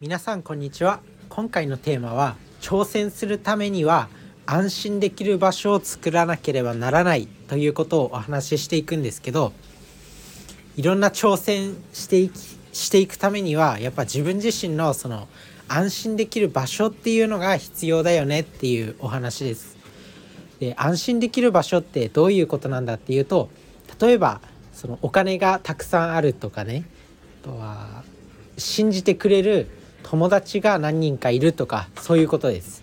皆さんこんにちは今回のテーマは挑戦するためには安心できる場所を作らなければならないということをお話ししていくんですけどいろんな挑戦していきしていくためにはやっぱ自分自身のその安心できる場所っていうのが必要だよねっていうお話です。で安心できる場所ってどういうことなんだっていうと例えばそのお金がたくさんあるとかねあとは信じてくれる友達が何人かいるとかそういうことです。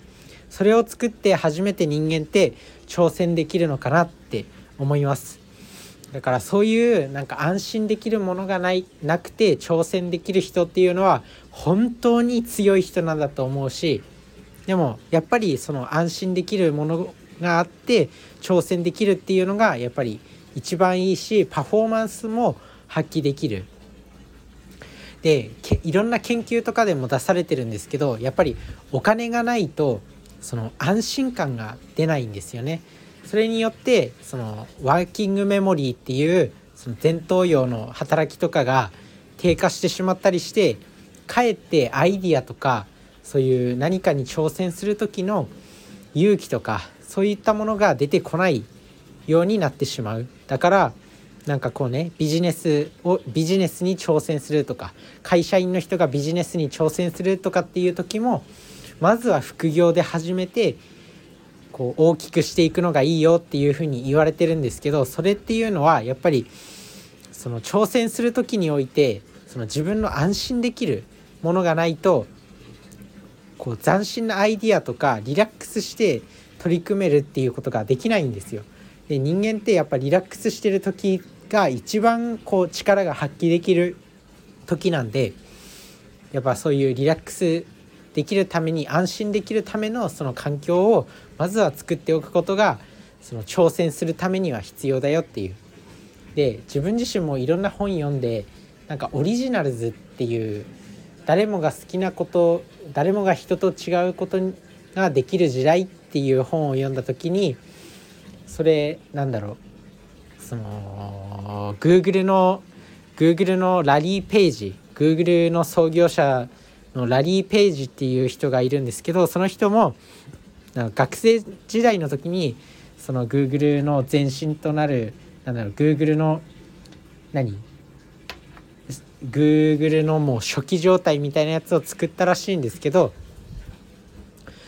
それを作って初めて人間って挑戦できるのかなって思います。だからそういうなんか安心できるものがないなくて挑戦できる人っていうのは本当に強い人なんだと思うしでもやっぱりその安心できるものがあって挑戦できるっていうのがやっぱり一番いいしパフォーマンスも発揮できる。でいろんな研究とかでも出されてるんですけどやっぱりお金がないとその安心感が出ないんですよね。それによってそのワーキングメモリーっていうその前頭葉の働きとかが低下してしまったりしてかえってアイディアとかそういう何かに挑戦する時の勇気とかそういったものが出てこないようになってしまうだからなんかこうねビジネスをビジネスに挑戦するとか会社員の人がビジネスに挑戦するとかっていう時もまずは副業で始めてこう大きくしていくのがいいよっていうふうに言われてるんですけどそれっていうのはやっぱりその挑戦する時においてその自分の安心できるものがないとこう斬新なアイディアとかリラックスして取り組めるっていうことができないんですよ。で人間ってやっぱリラックスしてる時が一番こう力が発揮できる時なんでやっぱそういうリラックスできるために安心できるためのその環境をまずは作っておくことがその挑戦するためには必要だよっていう。で自分自身もいろんな本読んでなんかオリジナルズっていう誰もが好きなこと誰もが人と違うことができる時代っていう本を読んだ時にそれなんだろうその Google の Google のラリー・ページ Google の創業者のラリー・ページっていう人がいるんですけどその人も学生時代の時にその Google の前身となるなんだろう Google の何？Google のもう初期状態みたいなやつを作ったらしいんですけど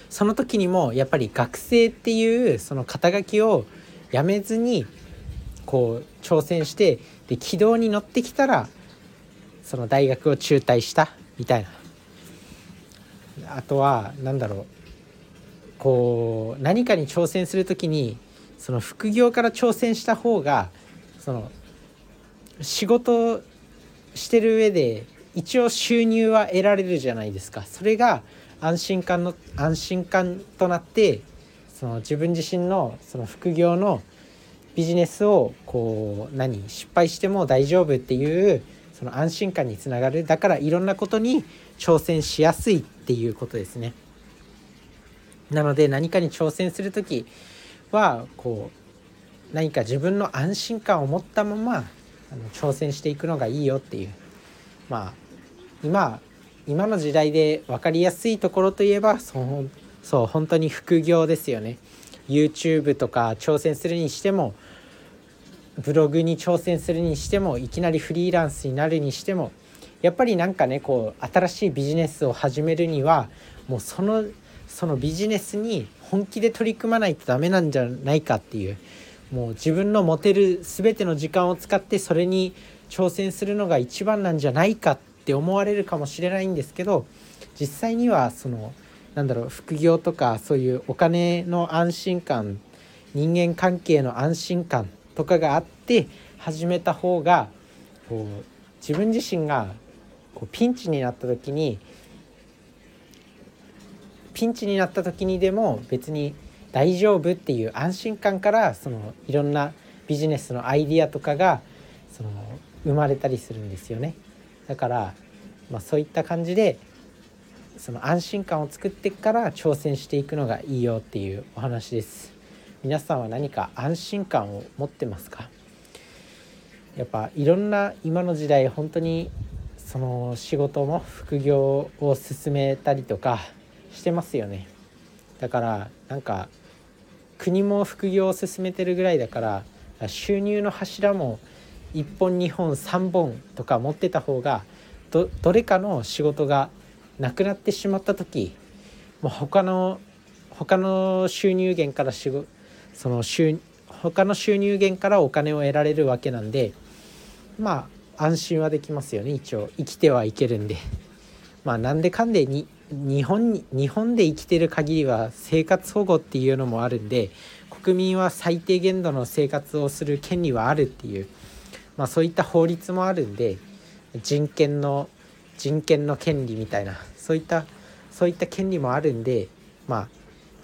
その時にもやっぱり学生っていうその肩書きをやめずにこう挑戦してで軌道に乗ってきたらその大学を中退したみたいな。あとは何だろう。こう何かに挑戦する時にその副業から挑戦した方がその仕事してる上で一応収入は得られるじゃないですか。それが安心感の安心感となってその自分自身のその副業のビジネスをこう何失敗しても大丈夫っていうその安心感につながるだからいろんなことに挑戦しやすいっていうことですね。なので何かに挑戦する時はこう何か自分の安心感を持ったままあの挑戦していくのがいいよっていうまあ今今の時代で分かりやすいところといえばそうそう本当に副業ですよね。YouTube とか挑戦するにしてもブログに挑戦するにしてもいきなりフリーランスになるにしてもやっぱりなんかねこう新しいビジネスを始めるにはもうそのそのビジネスに本気で取り組まないとダメなんじゃないかっていうもう自分の持てる全ての時間を使ってそれに挑戦するのが一番なんじゃないかって思われるかもしれないんですけど実際にはそのなんだろう副業とかそういうお金の安心感人間関係の安心感とかがあって始めた方がこう自分自身がこうピンチになった時にピンチになった時にでも別に大丈夫っていう安心感からそのいろんなビジネスのアイディアとかがその生まれたりするんですよね。だから、まあ、そういった感じでその安心感を作ってから挑戦していくのがいいよっていうお話です皆さんは何か安心感を持ってますか？やっぱいろんな今の時代本当にその仕事も副業を進めたりとかしてますよね。だからなんか国も副業を進めてるぐらいだから収入の柱も1本2本3本とか持ってた方がどどれかの仕事がなくなってしまった時もう他の他の収入源から仕事その収他の収入源からお金を得られるわけなんでまあ安心はできますよね。一応生きてはいけるんで。まあなんでかんでに日本に日本で生きてる限りは生活保護っていうのもあるんで国民は最低限度の生活をする権利はあるっていう、まあ、そういった法律もあるんで人権の人権の権利みたいなそういったそういった権利もあるんでまあ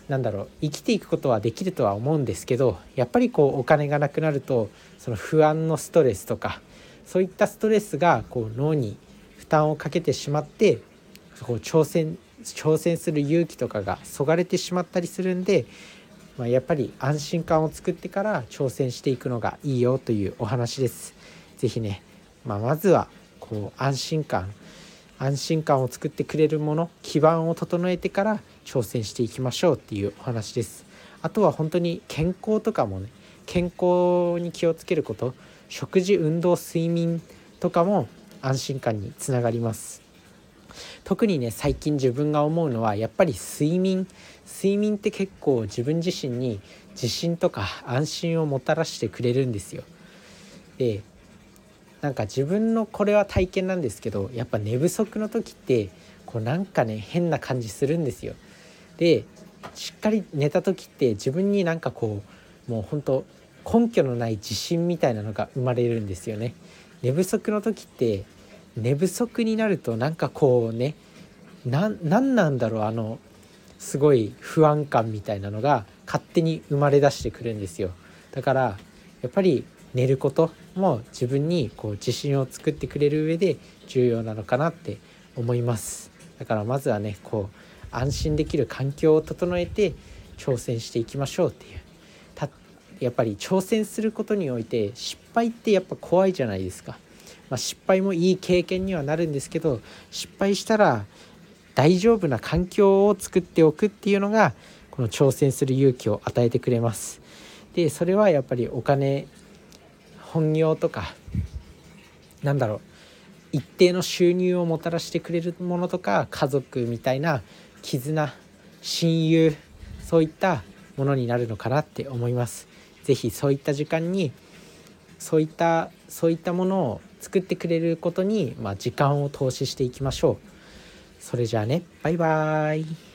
なんだろう生きていくことはできるとは思うんですけどやっぱりこうお金がなくなるとその不安のストレスとかそういったストレスがこう脳に負担をかけてしまってこう挑戦挑戦する勇気とかがそがれてしまったりするんで、まあ、やっぱり安心感を作ってから挑戦していくのがいいよというお話です。是非ね、まあ、まずはこう安心感安心感を作ってくれるもの基盤を整えてから挑戦していきましょうっていうお話です。あとは本当に健康とかもね健康に気をつけること食事運動睡眠とかも安心感につながります。特にね最近自分が思うのはやっぱり睡眠。睡眠って結構自分自身に自信とか安心をもたらしてくれるんですよ。でなんか自分のこれは体験なんですけどやっぱ寝不足の時ってこうなんかね変な感じするんですよ。でしっかり寝た時って自分になんかこうもうほんと根拠のない自信みたいなのが生まれるんですよね。寝不足の時って寝不足になるとなんかこうね何なんだろうあのすごい不安感みたいなのが勝手に生まれ出してくるんですよだからやっぱり寝ることも自分にこう自信を作ってくれる上で重要なのかなって思います。だからまずはねこう安心できる環境を整えて挑戦していきましょうっていう。たやっぱり挑戦することにおいて失敗ってやっぱ怖いじゃないですか、まあ、失敗もいい経験にはなるんですけど失敗したら大丈夫な環境を作っておくっていうのがこの挑戦する勇気を与えてくれます。でそれはやっぱりお金本業とかなんだろう一定の収入をもたらしてくれるものとか家族みたいな絆親友そういったものになるのかなって思います。是非そういった時間にそういったそういったものを作ってくれることに、まあ、時間を投資していきましょう。それじゃあねバイバーイ。